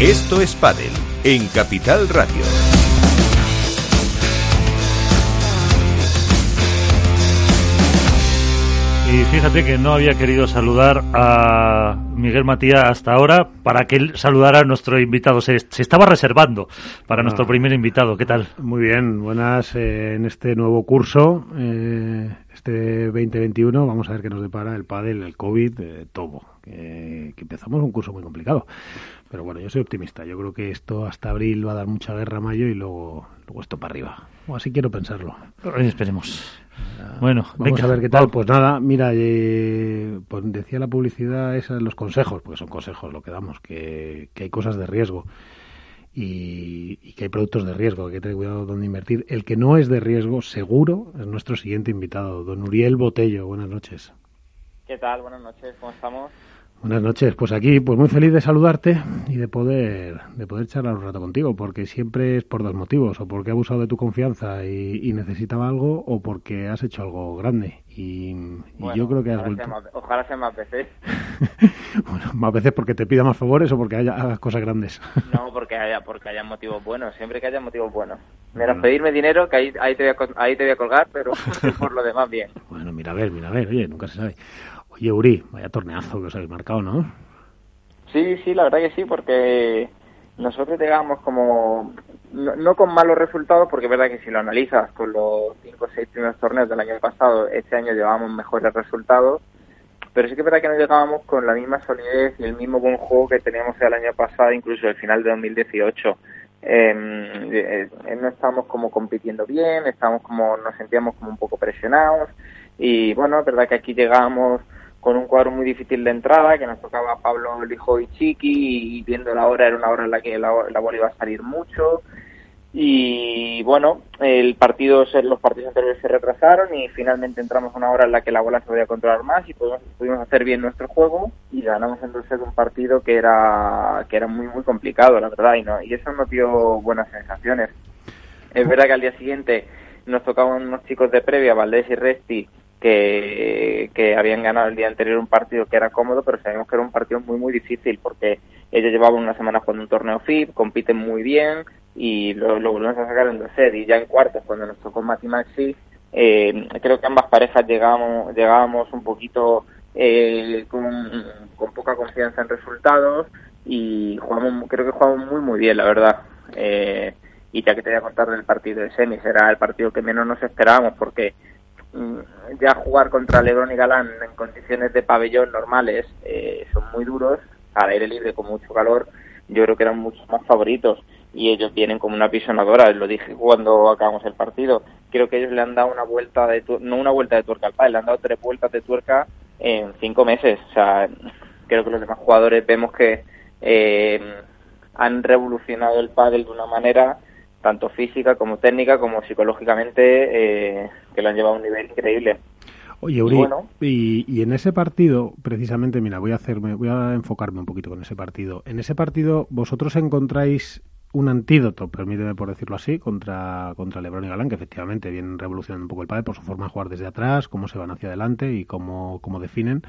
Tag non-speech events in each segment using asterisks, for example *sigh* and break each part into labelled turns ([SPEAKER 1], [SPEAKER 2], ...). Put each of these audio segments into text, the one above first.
[SPEAKER 1] Esto es Padel en Capital Radio.
[SPEAKER 2] Y fíjate que no había querido saludar a Miguel Matías hasta ahora para que él saludara a nuestro invitado. Se, estaba reservando para nuestro ah. primer invitado. ¿Qué tal?
[SPEAKER 3] Muy bien, buenas eh, en este nuevo curso, eh, este 2021. Vamos a ver qué nos depara el pádel, el COVID, eh, todo. Que, que empezamos un curso muy complicado. Pero bueno, yo soy optimista. Yo creo que esto hasta abril va a dar mucha guerra a mayo y luego, luego esto para arriba. O así quiero pensarlo.
[SPEAKER 2] esperemos. Bueno,
[SPEAKER 3] vamos a ver qué tal. Pues nada, mira, eh, pues decía la publicidad esas los consejos, porque son consejos lo que damos, que, que hay cosas de riesgo y, y, que hay productos de riesgo, que hay que tener cuidado dónde invertir. El que no es de riesgo, seguro, es nuestro siguiente invitado, don Uriel Botello. Buenas noches.
[SPEAKER 4] ¿Qué tal? Buenas noches, ¿cómo estamos?
[SPEAKER 3] Buenas noches, pues aquí pues muy feliz de saludarte y de poder de poder charlar un rato contigo, porque siempre es por dos motivos, o porque he abusado de tu confianza y, necesitaba algo, o porque has hecho algo grande y, yo creo que has vuelto.
[SPEAKER 4] ojalá sea más veces. *laughs*
[SPEAKER 3] bueno, más veces porque te pida más favores o porque haya, hagas cosas grandes. *laughs*
[SPEAKER 4] no, porque haya porque haya motivos buenos, siempre que haya motivos buenos. Menos pedirme dinero, que ahí, ahí, te voy a, ahí te voy a colgar, pero *laughs* por lo demás bien.
[SPEAKER 3] Bueno, mira a ver, mira a ver, oye, nunca se sabe. Oye, Uri, vaya torneazo que os habéis marcado, ¿no?
[SPEAKER 4] Sí, sí, la verdad que sí, porque nosotros llegamos como, no, con malos resultados, porque es verdad que si lo analizas con los cinco o seis primeros torneos del año pasado, este año llevábamos mejores resultados, pero sí que es verdad que no llegábamos con la misma solidez y el mismo buen juego que teníamos el año pasado, incluso el final de 2018. Em, eh, eh, no estábamos como compitiendo bien, estábamos como, nos sentíamos como un poco presionados y bueno, es verdad que aquí llegamos con un cuadro muy difícil de entrada, que nos tocaba Pablo Lijo y Chiqui, y viendo la hora era una hora en la que la, bola iba a salir mucho. Y bueno, el partido, los partidos anteriores se retrasaron y finalmente entramos a una hora en la que la bola se podía controlar más y pudimos, hacer bien nuestro juego y ganamos entonces un partido que era que era muy muy complicado, la verdad, y, no, y eso nos dio buenas sensaciones. Es verdad que al día siguiente nos tocaban unos chicos de previa, Valdés y Resti, que, habían ganado el día anterior un partido que era cómodo, pero sabemos que era un partido muy, muy difícil porque ellos llevaban una semana jugando un torneo FIP, compiten muy bien y lo, lo volvemos a sacar en dos sets. Y ya en cuartos, cuando nos tocó Mati Maxi, eh, creo que ambas parejas llegábamos, llegábamos un poquito eh, con, poca confianza en resultados y jugamos, creo que jugamos muy, muy bien, la verdad. Eh, y ya que te voy a contar del partido de semis, era el partido que menos nos esperábamos porque ya jugar contra Lebron y Galán en condiciones de pabellón normales eh, son muy duros, al aire libre con mucho calor, yo creo que eran mucho más favoritos y ellos vienen como una pisonadora, lo dije cuando acabamos el partido, creo que ellos le han dado una vuelta de no una vuelta de tuerca al pádel, le han dado tres vueltas de tuerca en cinco meses, o sea, creo que los demás jugadores vemos que eh, han revolucionado el pádel de una manera tanto física como técnica como psicológicamente, eh, que lo han llevado a un nivel increíble.
[SPEAKER 3] Oye, Uri, y, y, en ese partido, precisamente, mira, voy a hacerme, voy a enfocarme un poquito con ese partido. En ese partido, vosotros encontráis un antídoto, permíteme por decirlo así, contra, contra Lebron y Galán, que efectivamente vienen revolucionando un poco el padre por su forma de jugar desde atrás, cómo se van hacia adelante y cómo, cómo definen.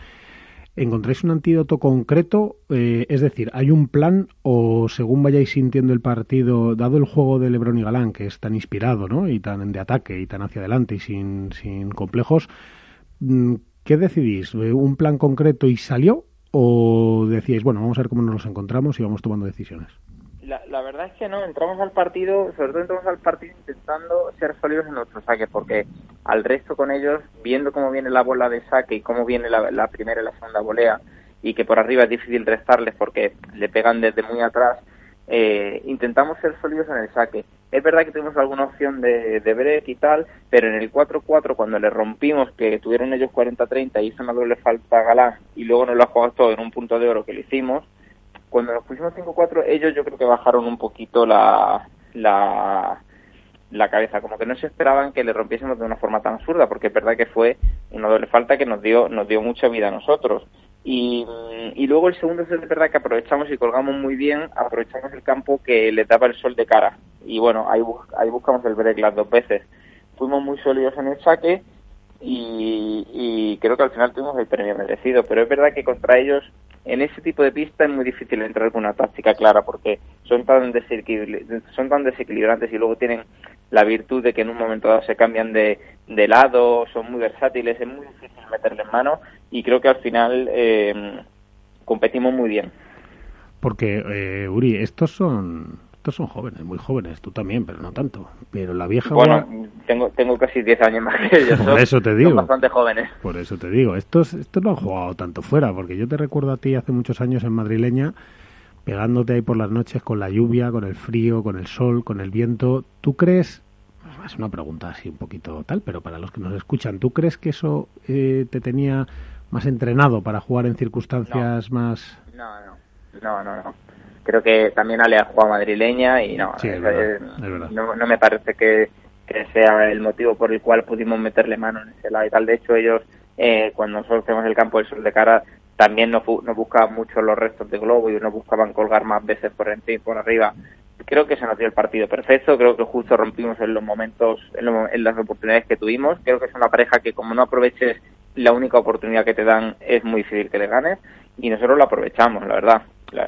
[SPEAKER 3] ¿Encontráis un antídoto concreto? Eh, es decir, ¿hay un plan o según vayáis sintiendo el partido, dado el juego de Lebron y Galán, que es tan inspirado ¿no? y tan de ataque y tan hacia adelante y sin, sin complejos, mm, ¿qué decidís? Eh, ¿Un plan concreto y salió? ¿O decíais, bueno, vamos a ver cómo nos encontramos y vamos tomando decisiones?
[SPEAKER 4] la, verdad es que no, entramos al partido, sobre todo entramos al partido intentando ser sólidos en nuestro saque, porque al resto con ellos, viendo cómo viene la bola de saque y cómo viene la, primera y la segunda volea, y que por arriba es difícil restarles porque le pegan desde muy atrás, eh, intentamos ser sólidos en el saque. Es verdad que tuvimos alguna opción de, de break y tal, pero en el 4-4 cuando le rompimos, que tuvieron ellos 40-30 y hizo una doble falta a Galán y luego nos lo ha jugado todo en un punto de oro que le hicimos, cuando nos pusimos 5-4, ellos yo creo que bajaron un poquito la, la, la cabeza, como que no se esperaban que le rompiésemos de una forma tan absurda, porque es verdad que fue una doble falta que nos dio, nos dio mucha vida a nosotros. Y, y luego el segundo es verdad que aprovechamos y colgamos muy bien, aprovechamos el campo que le daba el sol de cara. Y bueno, ahí, ahí buscamos el break las dos veces. Fuimos muy sólidos en el saque y, creo que al final tuvimos el premio merecido, pero es verdad que contra ellos en ese tipo de pista es muy difícil entrar con una táctica clara porque son tan, son tan desequilibrantes y luego tienen la virtud de que en un momento dado se cambian de, de lado, son muy versátiles, es muy difícil meterle en mano y creo que al final eh, competimos muy bien.
[SPEAKER 3] Porque, eh, Uri, estos son estos son jóvenes, muy jóvenes, tú también, pero no tanto. Pero la vieja
[SPEAKER 4] Bueno, tengo, tengo casi 10 años más que ellos. *laughs*
[SPEAKER 3] Por eso te digo.
[SPEAKER 4] Son bastante jóvenes.
[SPEAKER 3] Por eso te digo. Estos, estos no han jugado tanto fuera, porque yo te recuerdo a ti hace muchos años en Madrileña pegándote ahí por las noches con la lluvia, con el frío, con el sol, con el viento. ¿Tú crees, es una pregunta así un poquito tal, pero para los que nos escuchan, ¿tú crees que eso eh, te tenía más entrenado para jugar en circunstancias más...
[SPEAKER 4] No, no, no, no, no. Creo que también Ale ha jugado madrileña y no, no, no, me parece que, sea el motivo por el cual pudimos meterle mano en ese lado y tal. De hecho, ellos, eh, cuando nosotros tenemos el campo del sol de cara, también nos, buscaban mucho los restos de globo y nos buscaban colgar más veces por encima por arriba. Creo que se nos dio el partido perfecto, creo que justo rompimos en los momentos, en, las oportunidades que tuvimos. Creo que es una pareja que como no aproveches la única oportunidad que te dan es muy difícil que le ganes y nosotros lo aprovechamos, la verdad.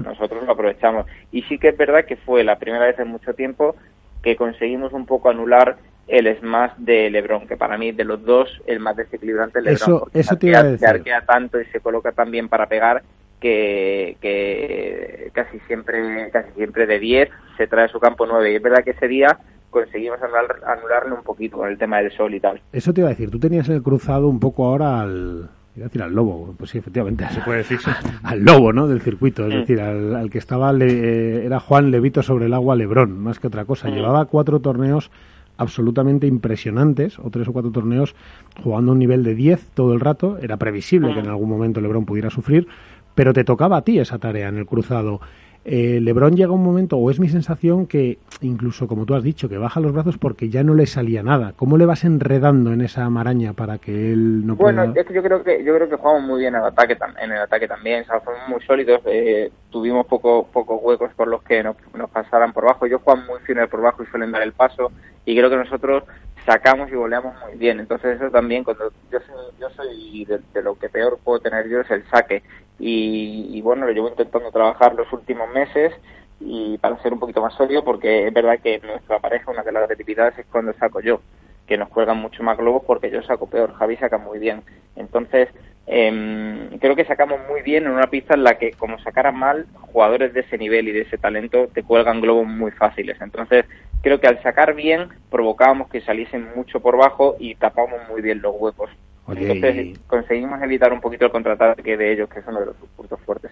[SPEAKER 4] Nosotros lo aprovechamos. Y sí que es verdad que fue la primera vez en mucho tiempo que conseguimos un poco anular el smash de LeBron, que para mí de los dos el más desequilibrante es LeBron.
[SPEAKER 3] Eso, eso te iba a decir.
[SPEAKER 4] Se arquea tanto y se coloca tan bien para pegar que, que casi siempre casi siempre de 10 se trae su campo 9. Y es verdad que ese día conseguimos anularle un poquito con el tema del sol y tal.
[SPEAKER 3] Eso te iba a decir. Tú tenías el cruzado un poco ahora al Iba a decir al lobo, pues sí, efectivamente.
[SPEAKER 2] Se puede decir. *laughs*
[SPEAKER 3] al lobo, ¿no? Del circuito, es mm. decir, al, que estaba, eh, era Juan Levito sobre el agua Lebrón, más que otra cosa. Mm. Llevaba cuatro torneos absolutamente impresionantes, o tres o cuatro torneos jugando a un nivel de 10 todo el rato. Era previsible que en algún momento Lebrón pudiera sufrir, pero te tocaba a ti esa tarea en el cruzado. Eh, Lebron llega un momento, o es mi sensación, que incluso como tú has dicho, que baja los brazos porque ya no le salía nada. ¿Cómo le vas enredando en esa maraña para que él no
[SPEAKER 4] pueda...? Bueno, es que yo creo que yo creo que jugamos muy bien en el ataque, en el ataque también, o fuimos muy sólidos, eh, tuvimos pocos pocos huecos por los que nos, pasaran por bajo. Yo juego muy fino por bajo y suelen dar el paso, y creo que nosotros sacamos y goleamos muy bien. Entonces eso también, cuando yo soy, yo soy de, lo que peor puedo tener yo es el saque. Y, bueno, lo llevo intentando trabajar los últimos meses y para ser un poquito más sólido, porque es verdad que nuestra pareja, una de las debilidades es cuando saco yo, que nos cuelgan mucho más globos porque yo saco peor, Javi saca muy bien. Entonces, eh, creo que sacamos muy bien en una pista en la que, como sacaran mal, jugadores de ese nivel y de ese talento te cuelgan globos muy fáciles. Entonces, creo que al sacar bien, provocábamos que saliesen mucho por bajo y tapamos muy bien los huecos. Entonces conseguimos evitar un poquito el contraataque de ellos, que es uno de los puntos fuertes.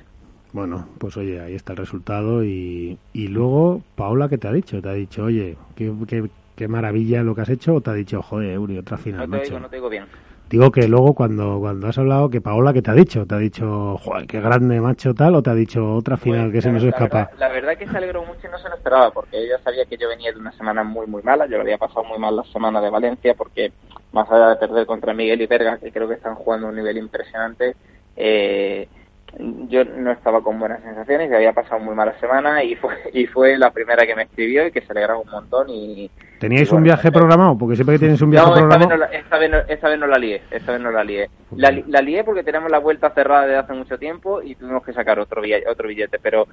[SPEAKER 3] Bueno, pues oye, ahí está el resultado y, y luego, Paula, ¿qué te ha dicho? ¿Te ha dicho, oye, qué, qué, maravilla lo que has hecho o te ha dicho, joder, Uri, otra final,
[SPEAKER 4] no te Digo, no te digo bien.
[SPEAKER 3] Digo que luego cuando, cuando has hablado, que Paola, ¿qué te ha dicho? ¿Te ha dicho, joder, qué grande macho tal? ¿O te ha dicho otra pues, final que se nos escapa?
[SPEAKER 4] La verdad, que se alegró mucho y no se lo esperaba, porque ella sabía que yo venía de una semana muy, muy mala. Yo había pasado muy mal la semana de Valencia, porque más allá de perder contra Miguel y Verga, que creo que están jugando a un nivel impresionante, eh, yo no estaba con buenas sensaciones y había pasado muy mala semana y fue *laughs* y fue la primera que me escribió y que se alegraba un montón y
[SPEAKER 3] ¿Teníais un viaje programado? Porque siempre que tienes un viaje programado...
[SPEAKER 4] Esta vez, no la, esta, vez no, esta vez no la lié, esta vez no la lié. La, la lié porque tenemos la vuelta cerrada desde hace mucho tiempo y tuvimos que sacar otro otro billete pero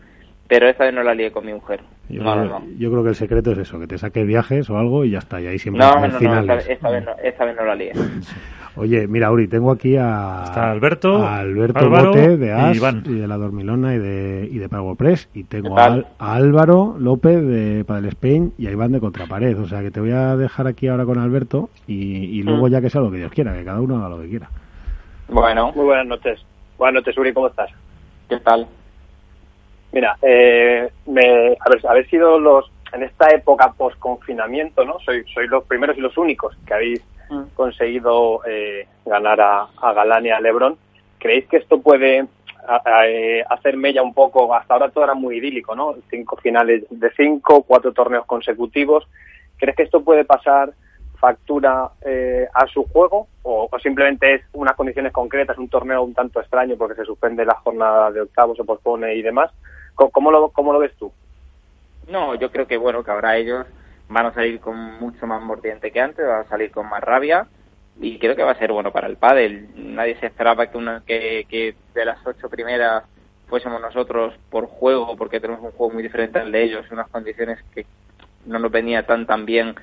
[SPEAKER 4] pero esta vez no la lié con mi mujer.
[SPEAKER 3] Yo,
[SPEAKER 4] no,
[SPEAKER 3] creo,
[SPEAKER 4] no,
[SPEAKER 3] yo creo que el secreto es eso, que te saques viajes o algo y ya está, y ahí siempre
[SPEAKER 4] no, no, no, esta, vez no, esta vez no la lié. *laughs*
[SPEAKER 3] Oye, mira, Uri, tengo aquí a,
[SPEAKER 2] Está Alberto,
[SPEAKER 3] Alberto Bote de AS y, de La Dormilona y de, y de Press. Y tengo a, Álvaro López de Padel Spain y a Iván de Contrapared. O sea que te voy a dejar aquí ahora con Alberto y, luego mm. ya que sea lo que Dios quiera, que cada uno haga lo que quiera.
[SPEAKER 5] Bueno, muy buenas noches. Buenas noches, Uri, ¿cómo estás?
[SPEAKER 4] ¿Qué tal?
[SPEAKER 5] Mira, eh, me, haber, sido los, en esta época post-confinamiento, ¿no? Soy, soy los primeros y los únicos que habéis. Conseguido eh, ganar a, a Galán y a Lebron. ¿Creéis que esto puede eh, hacer mella un poco? Hasta ahora todo era muy idílico, ¿no? Cinco finales de cinco, cuatro torneos consecutivos. ¿Crees que esto puede pasar factura eh, a su juego o, simplemente es unas condiciones concretas, un torneo un tanto extraño porque se suspende la jornada de octavos, se pospone y demás? ¿Cómo, lo, cómo lo ves tú?
[SPEAKER 4] No, yo creo que bueno, que ahora ellos van a salir con mucho más mordiente que antes, van a salir con más rabia y creo que va a ser bueno para el pádel. Nadie se esperaba que, una, que, que de las ocho primeras fuésemos nosotros por juego, porque tenemos un juego muy diferente al de ellos, unas condiciones que no nos venía tan tan bien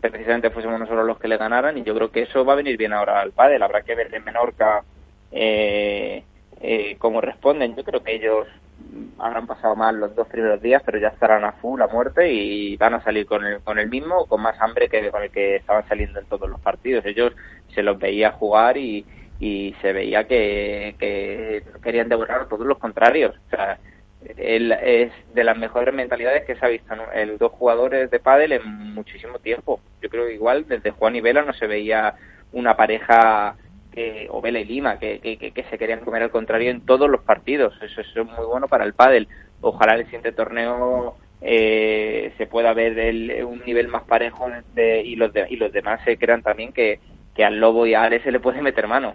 [SPEAKER 4] precisamente fuésemos nosotros los que le ganaran y yo creo que eso va a venir bien ahora al pádel habrá que ver en Menorca eh, eh, cómo responden yo creo que ellos habrán pasado mal los dos primeros días pero ya estarán a full a muerte y van a salir con el, con el mismo con más hambre que con el que estaban saliendo en todos los partidos. Ellos se los veía jugar y, y se veía que, que querían devorar a todos los contrarios. O sea él es de las mejores mentalidades que se ha visto en dos jugadores de pádel en muchísimo tiempo. Yo creo que igual desde Juan y Vela no se veía una pareja que, o Vela y Lima que, que, se querían comer al contrario en todos los partidos. Eso, es muy bueno para el pádel. Ojalá el siguiente torneo eh, se pueda ver el, un nivel más parejo de, y los y los demás se crean también que, que al Lobo y a Ale se le puede meter mano.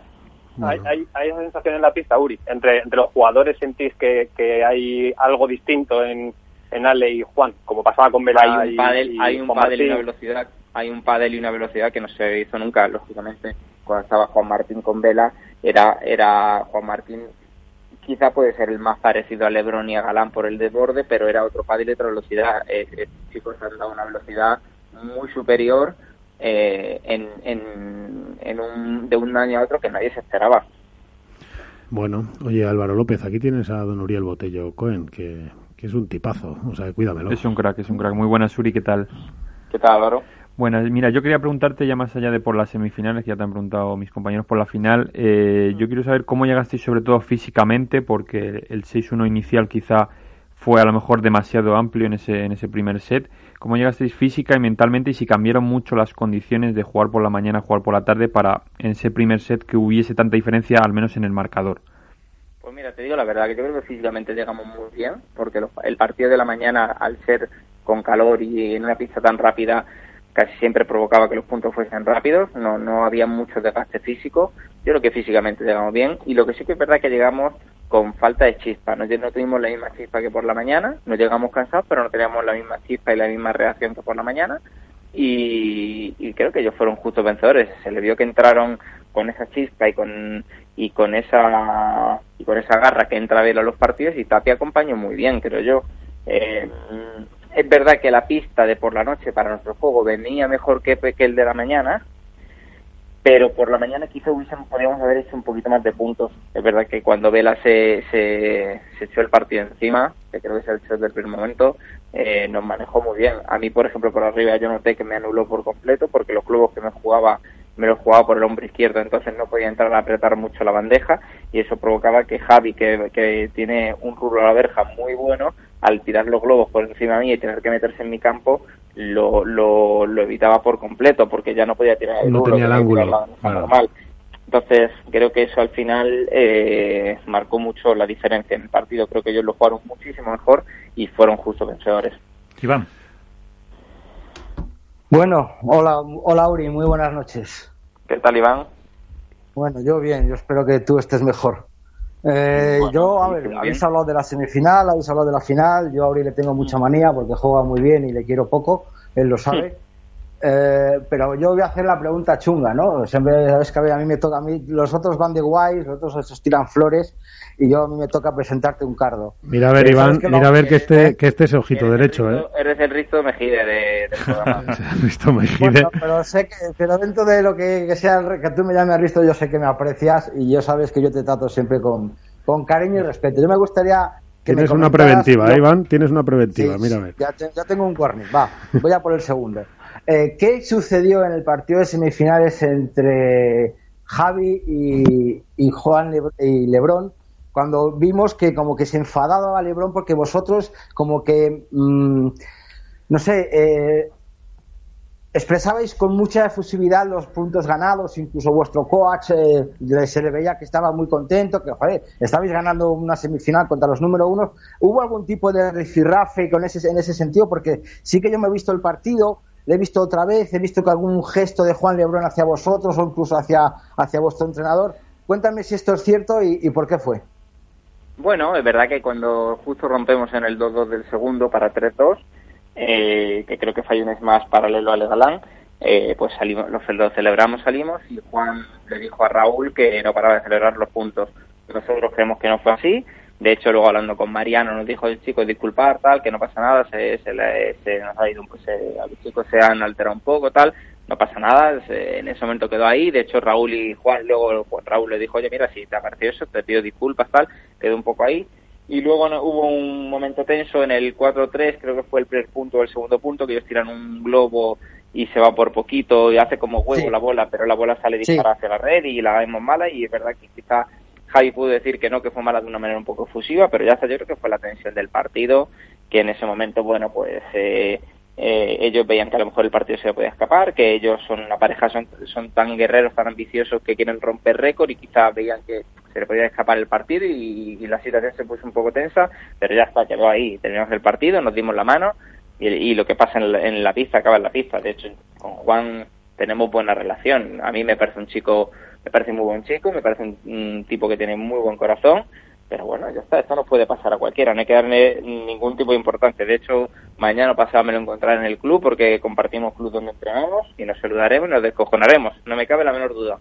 [SPEAKER 5] Hay, hay, hay, una sensación en la pista, Uri. Entre, entre los jugadores sentís que, que hay algo distinto en, en Ale y Juan, como pasaba con Vela
[SPEAKER 4] hay un pádel, hay un pádel y una velocidad, hay un pádel y una velocidad que no se hizo nunca, lógicamente. Cuando estaba Juan Martín con Vela, era, era Juan Martín quizá puede ser el más parecido a Lebron y a Galán por el desborde, pero era otro pádel y otra velocidad. Eh, eh, chicos han dado una velocidad muy superior eh, en, en, un, de un año a otro que nadie se esperaba.
[SPEAKER 3] Bueno, oye Álvaro López, aquí tienes a don Uriel Botello Cohen, que, es un tipazo, o sea, cuídamelo.
[SPEAKER 6] Es un crack, es un crack. Muy buenas, Suri, ¿qué tal?
[SPEAKER 4] ¿Qué tal, Álvaro?
[SPEAKER 6] Bueno, mira, yo quería preguntarte ya más allá de por las semifinales, que ya te han preguntado mis compañeros por la final, eh, yo quiero saber cómo llegasteis sobre todo físicamente, porque el 6-1 inicial quizá fue a lo mejor demasiado amplio en ese, en ese primer set cómo llegasteis física y mentalmente y si cambiaron mucho las condiciones de jugar por la mañana, jugar por la tarde para en ese primer set que hubiese tanta diferencia, al menos en el marcador.
[SPEAKER 4] Pues mira, te digo la verdad, que yo creo que físicamente llegamos muy bien, porque el partido de la mañana, al ser con calor y en una pista tan rápida, casi siempre provocaba que los puntos fuesen rápidos, no, no había mucho desgaste físico. Yo creo que físicamente llegamos bien y lo que sí que es verdad que llegamos con falta de chispa. No, no tuvimos la misma chispa que por la mañana, no llegamos cansados, pero no teníamos la misma chispa y la misma reacción que por la mañana. Y, creo que ellos fueron justos vencedores. Se le vio que entraron con esa chispa y con y con esa y con esa garra que entra a a los partidos y Tapia acompañó muy bien, creo yo. Eh, es verdad que la pista de por la noche para nuestro juego venía mejor que, que el de la mañana, pero por la mañana quizá hubiésemos, podríamos haber hecho un poquito más de puntos. Es verdad que cuando Vela se, se, echó el partido encima, que creo que se ha hecho desde primer momento, eh, nos manejó muy bien. A mí, por ejemplo, por arriba yo noté que me anuló por completo porque los clubes que me jugaba me los jugaba por el hombro izquierdo, entonces no podía entrar a apretar mucho la bandeja y eso provocaba que Javi, que, que tiene un rubro a la verja muy bueno, al tirar los globos por encima mí y tener que meterse en mi campo, lo, lo, lo evitaba por completo porque ya no podía tirar el
[SPEAKER 3] no tenía el ángulo
[SPEAKER 4] normal. Entonces, creo que eso al final eh, marcó mucho la diferencia en el partido. Creo que ellos lo jugaron muchísimo mejor y fueron justos vencedores.
[SPEAKER 2] Iván.
[SPEAKER 7] Bueno, hola, hola Uri, muy buenas noches.
[SPEAKER 4] ¿Qué tal, Iván?
[SPEAKER 7] Bueno, yo bien, yo espero que tú estés mejor. Eh, yo, a ver, habéis hablado de la semifinal, habéis hablado de la final. Yo a Uri le tengo mucha manía porque juega muy bien y le quiero poco, él lo sabe. Eh, pero yo voy a hacer la pregunta chunga, ¿no? Siempre sabes que a, mí me toca, a mí los otros van de guays, los otros esos tiran flores y yo a mí me toca presentarte un cardo.
[SPEAKER 3] Mira a ver, Iván, mira a ver que este, que este es ojito derecho,
[SPEAKER 4] ¿eh? Eres el Risto Mejide de, del programa. *laughs*
[SPEAKER 3] Risto Mejide.
[SPEAKER 7] pero sé que, pero dentro de lo que, sea, que tú me llames Risto, yo sé que me aprecias y yo sabes que yo te trato siempre con, con cariño y respeto. Yo me gustaría que
[SPEAKER 3] Tienes una preventiva, ¿eh, Iván, tienes una preventiva, mira a ver.
[SPEAKER 7] Ya, ya, tengo un warning, va, voy a por el segundo. Eh, ¿Qué sucedió en el partido de semifinales entre Javi y, Juan y Lebrón? Cuando vimos que como que se enfadaba a Lebrón porque vosotros como que, mm, no sé, eh, expresabais con mucha efusividad los puntos ganados, incluso vuestro coach eh, se le veía que estaba muy contento, que joder, estabais ganando una semifinal contra los número uno. ¿Hubo algún tipo de rifirrafe con ese, en ese sentido? Porque sí que yo me he visto el partido, le he visto otra vez, he visto que algún gesto de Juan Lebrón hacia vosotros o incluso hacia, hacia vuestro entrenador. Cuéntame si esto es cierto y, por qué fue.
[SPEAKER 4] Bueno, es verdad que cuando justo rompemos en el 2-2 del segundo para 3-2, eh, que creo que fue un más paralelo a Legalán, eh, pues salimos, lo, lo, celebramos, salimos y Juan le dijo a Raúl que no paraba de celebrar los puntos. Nosotros creemos que no fue así. De hecho, luego hablando con Mariano nos dijo el chico disculpar, tal, que no pasa nada, se, se, nos ha ido, pues, los chicos se han alterado un poco, tal, no pasa nada, en ese momento quedó ahí. De hecho, Raúl y Juan, luego Raúl le dijo, oye, mira, si te ha parecido eso, te pido disculpas, tal, quedó un poco ahí. Y luego hubo un momento tenso en el 4-3, creo que fue el primer punto o el segundo punto, que ellos tiran un globo y se va por poquito y hace como huevo la bola, pero la bola sale disparada hacia la red y la vemos mala y es verdad que quizá Javi pudo decir que no, que fue mala de una manera un poco efusiva, pero ya está, yo creo que fue la tensión del partido, que en ese momento, bueno, pues eh, eh, ellos veían que a lo mejor el partido se podía escapar, que ellos son una pareja, son, son tan guerreros, tan ambiciosos que quieren romper récord y quizá veían que se le podía escapar el partido y, y la situación se puso un poco tensa, pero ya está, quedó ahí, terminamos el partido, nos dimos la mano y, lo que pasa en la, en la, pista acaba en la pista. De hecho, con Juan tenemos buena relación. A mí me parece un chico, me parece muy buen chico, me parece un, tipo que tiene muy buen corazón. Pero bueno, ya está, esto no puede pasar a cualquiera, no hay que darle ningún tipo de importancia. De hecho, mañana pasado me lo encontraré en el club porque compartimos club donde entrenamos y nos saludaremos y nos descojonaremos, no me cabe la menor duda.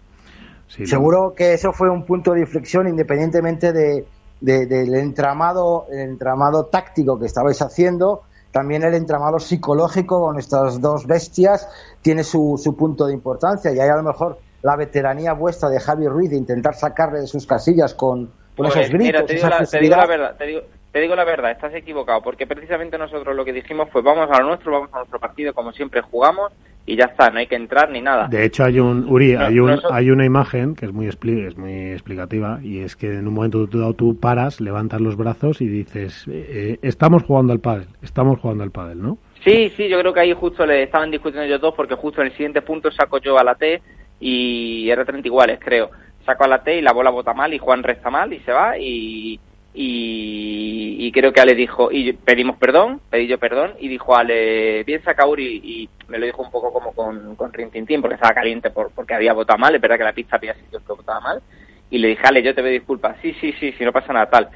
[SPEAKER 7] Seguro que eso fue un punto de inflexión independientemente de, del entramado, el entramado táctico que estabais haciendo también el entramado psicológico con estas dos bestias tiene su, su punto de importancia y hay a lo mejor la veteranía vuestra de Javi Ruiz de intentar sacarle de sus casillas con, con esos gritos.
[SPEAKER 4] Mira, te digo, la, te digo la verdad, te digo, te digo la verdad, estás equivocado, porque precisamente nosotros lo que dijimos fue vamos a lo nuestro, vamos a nuestro partido como siempre jugamos y ya está, no hay que entrar ni nada.
[SPEAKER 3] De hecho hay un Uri, hay un hay una imagen que es muy es muy explicativa y es que en un momento dado tú paras, levantas los brazos y dices eh, eh, estamos jugando al pádel, estamos jugando al pádel, ¿no?
[SPEAKER 4] Sí, sí, yo creo que ahí justo le estaban discutiendo ellos dos porque justo en el siguiente punto saco yo a la T y R30 iguales, creo. Saco a la T y la bola bota mal y Juan resta mal y se va y y, creo que Ale dijo, y pedimos perdón, pedí yo perdón, y dijo Ale, bien Kauri, y me lo dijo un poco como con, con Rintintín, porque estaba caliente por, porque había votado mal, es verdad que la pista había sido que votaba mal, y le dije, Ale, yo te pido disculpas, sí, sí, sí, si no pasa nada, tal.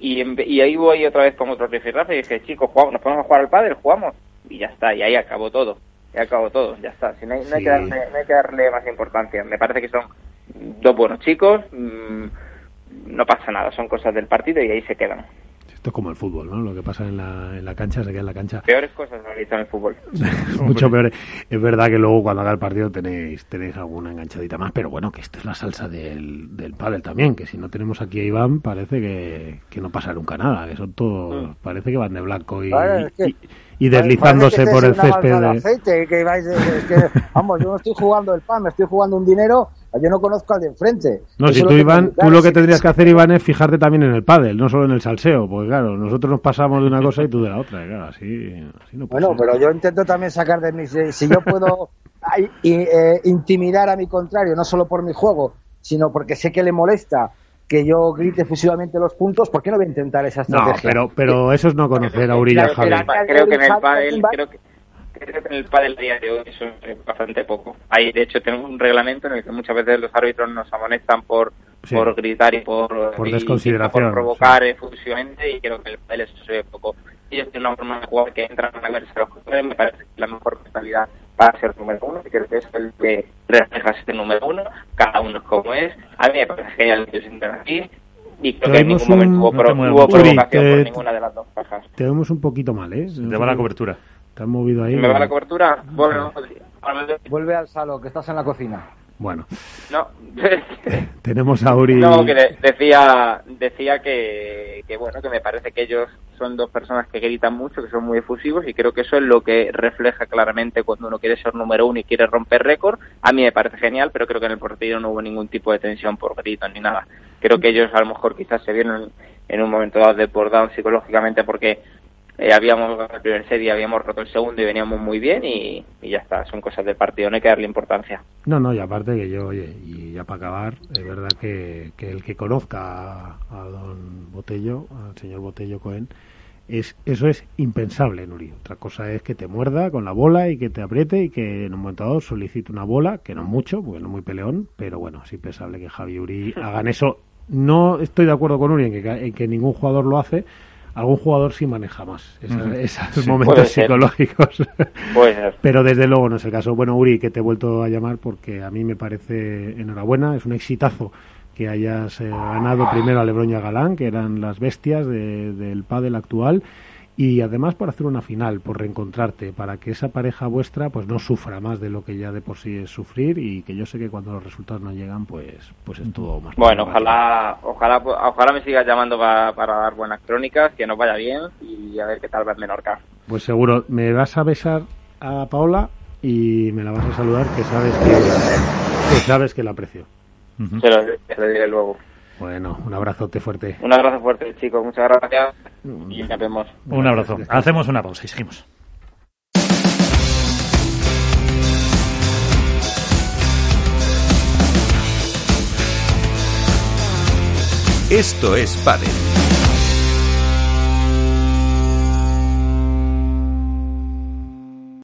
[SPEAKER 4] Y, y ahí voy otra vez con otro rifirrafe y dije, chicos, jugamos, nos ponemos a jugar al padre, jugamos, y ya está, y ahí acabó todo, y acabó todo, ya está, si no, hay, no, hay que darle, no hay que darle más importancia, me parece que son dos buenos chicos, mmm, no pasa nada, son cosas del partido y ahí se quedan.
[SPEAKER 3] Esto es como el fútbol, ¿no? Lo que pasa en la, en la cancha se queda en la cancha.
[SPEAKER 4] Peores cosas no en el fútbol. *laughs*
[SPEAKER 3] Mucho peores. Es verdad que luego cuando haga el partido tenéis tenéis alguna enganchadita más, pero bueno, que esto es la salsa del, del pádel también, que si no tenemos aquí a Iván parece que, que no pasa nunca nada, que son todos, mm. parece que van de blanco y, y, deslizándose por el césped.
[SPEAKER 7] vamos, yo no estoy jugando el pan, me estoy jugando un dinero yo no conozco al de enfrente.
[SPEAKER 3] No, si tú, Iván, tú lo que tendrías que hacer, Iván, es fijarte también en el pádel, no solo en el salseo, porque claro, nosotros nos pasamos de una cosa y tú de la otra, claro, así, no
[SPEAKER 7] Bueno, pero yo intento también sacar de mis... Si yo puedo *laughs* eh, intimidar a mi contrario, no solo por mi juego, sino porque sé que le molesta que yo grite efusivamente los puntos, ¿por qué no voy a intentar esa estrategia?
[SPEAKER 3] No, pero, pero eso es no conocer a Uriah
[SPEAKER 4] Javi. Creo que en el pádel, creo que creo que en el pádel día de hoy eso es bastante poco. Hay, de hecho, tenemos un reglamento en el que muchas veces los árbitros nos amonestan por por gritar y por,
[SPEAKER 3] por desconsideración,
[SPEAKER 4] por provocar sí. efusivamente y creo que el pádel eso se ve poco. Ellos tienen una forma de jugar que entran a verse los jugadores, me parece que es la mejor mentalidad para ser número uno, y creo que es el que refleja este número uno, cada uno es como es. A mí me parece genial que entran aquí, y creo que en ningún momento hubo, pro, hubo provocación por ninguna de las dos pajas.
[SPEAKER 3] Te vemos un poquito mal, ¿eh?
[SPEAKER 2] Te va la cobertura.
[SPEAKER 3] ¿Te has movido ahí?
[SPEAKER 4] ¿Me va la cobertura? Bueno,
[SPEAKER 7] Vuelve al salón, que estás en la cocina.
[SPEAKER 3] Bueno.
[SPEAKER 4] No. *laughs*
[SPEAKER 3] Tenemos a Uri.
[SPEAKER 4] No, que decía, decía que, que, bueno, que me parece que ellos son dos personas que gritan mucho, que son muy efusivos y creo que eso es lo que refleja claramente cuando uno quiere ser número uno y quiere romper récord. A mí me parece genial, pero creo que en el partido no hubo ningún tipo de tensión por gritos ni nada. Creo que ellos a lo mejor quizás se vieron en un momento dado desbordados psicológicamente porque eh, habíamos ganado el primer set y habíamos roto el segundo y veníamos muy bien y, ya está, son cosas del partido, no hay que darle importancia.
[SPEAKER 3] No, no, y aparte que yo, oye, y ya para acabar, es verdad que, que el que conozca a, don Botello, al señor Botello Cohen, es, eso es impensable, Nuri. Otra cosa es que te muerda con la bola y que te apriete y que en un momento dado solicite una bola, que no mucho, porque no muy peleón, pero bueno, es impensable que Javi y Uri *laughs* hagan eso. No estoy de acuerdo con Uri en que, en que ningún jugador lo hace, algún jugador sí maneja más esos momentos psicológicos. *laughs* Pero desde luego no es el caso. Bueno, Uri, que te he vuelto a llamar porque a mí me parece enhorabuena, es un exitazo que hayas eh, ganado primero a Lebron y a Galán, que eran las bestias del pádel actual, y además por hacer una final, por reencontrarte, para que esa pareja vuestra pues no sufra más de lo que ya de por sí es sufrir y que yo sé que cuando los resultados no llegan pues pues es todo más
[SPEAKER 4] bueno ojalá ojalá ojalá me sigas llamando para, dar buenas crónicas que nos vaya bien y a ver qué tal va el Menorca.
[SPEAKER 3] Pues seguro me vas a besar a Paola y me la vas a saludar que sabes que, sabes que la aprecio.
[SPEAKER 4] Se lo diré luego
[SPEAKER 3] bueno, un abrazote fuerte.
[SPEAKER 4] Un abrazo fuerte, chicos. Muchas gracias. Y nos vemos.
[SPEAKER 2] Un abrazo. Hacemos una pausa y seguimos.
[SPEAKER 1] Esto es Padel.